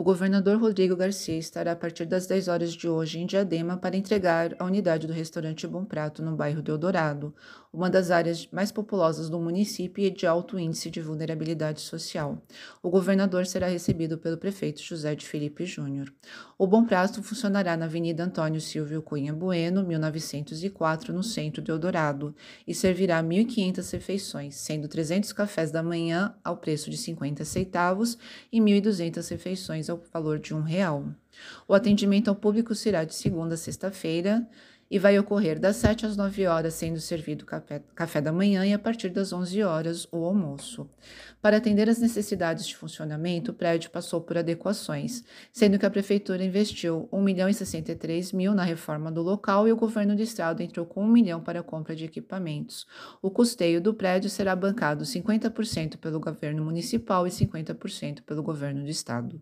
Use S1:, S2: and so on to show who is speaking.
S1: O governador Rodrigo Garcia estará a partir das 10 horas de hoje em Diadema para entregar a unidade do restaurante Bom Prato no bairro de Eldorado, uma das áreas mais populosas do município e de alto índice de vulnerabilidade social. O governador será recebido pelo prefeito José de Felipe Júnior. O Bom Prato funcionará na Avenida Antônio Silvio Cunha Bueno, 1904, no centro de Eldorado, e servirá 1.500 refeições, sendo 300 cafés da manhã ao preço de 50 centavos e 1.200 refeições ao valor de um real. O atendimento ao público será de segunda a sexta-feira e vai ocorrer das 7 às 9 horas, sendo servido café, café da manhã e a partir das 11 horas o almoço. Para atender às necessidades de funcionamento, o prédio passou por adequações, sendo que a prefeitura investiu 1 milhão e 63 mil na reforma do local e o governo do estado entrou com 1 milhão para a compra de equipamentos. O custeio do prédio será bancado 50% pelo governo municipal e 50% pelo governo do estado.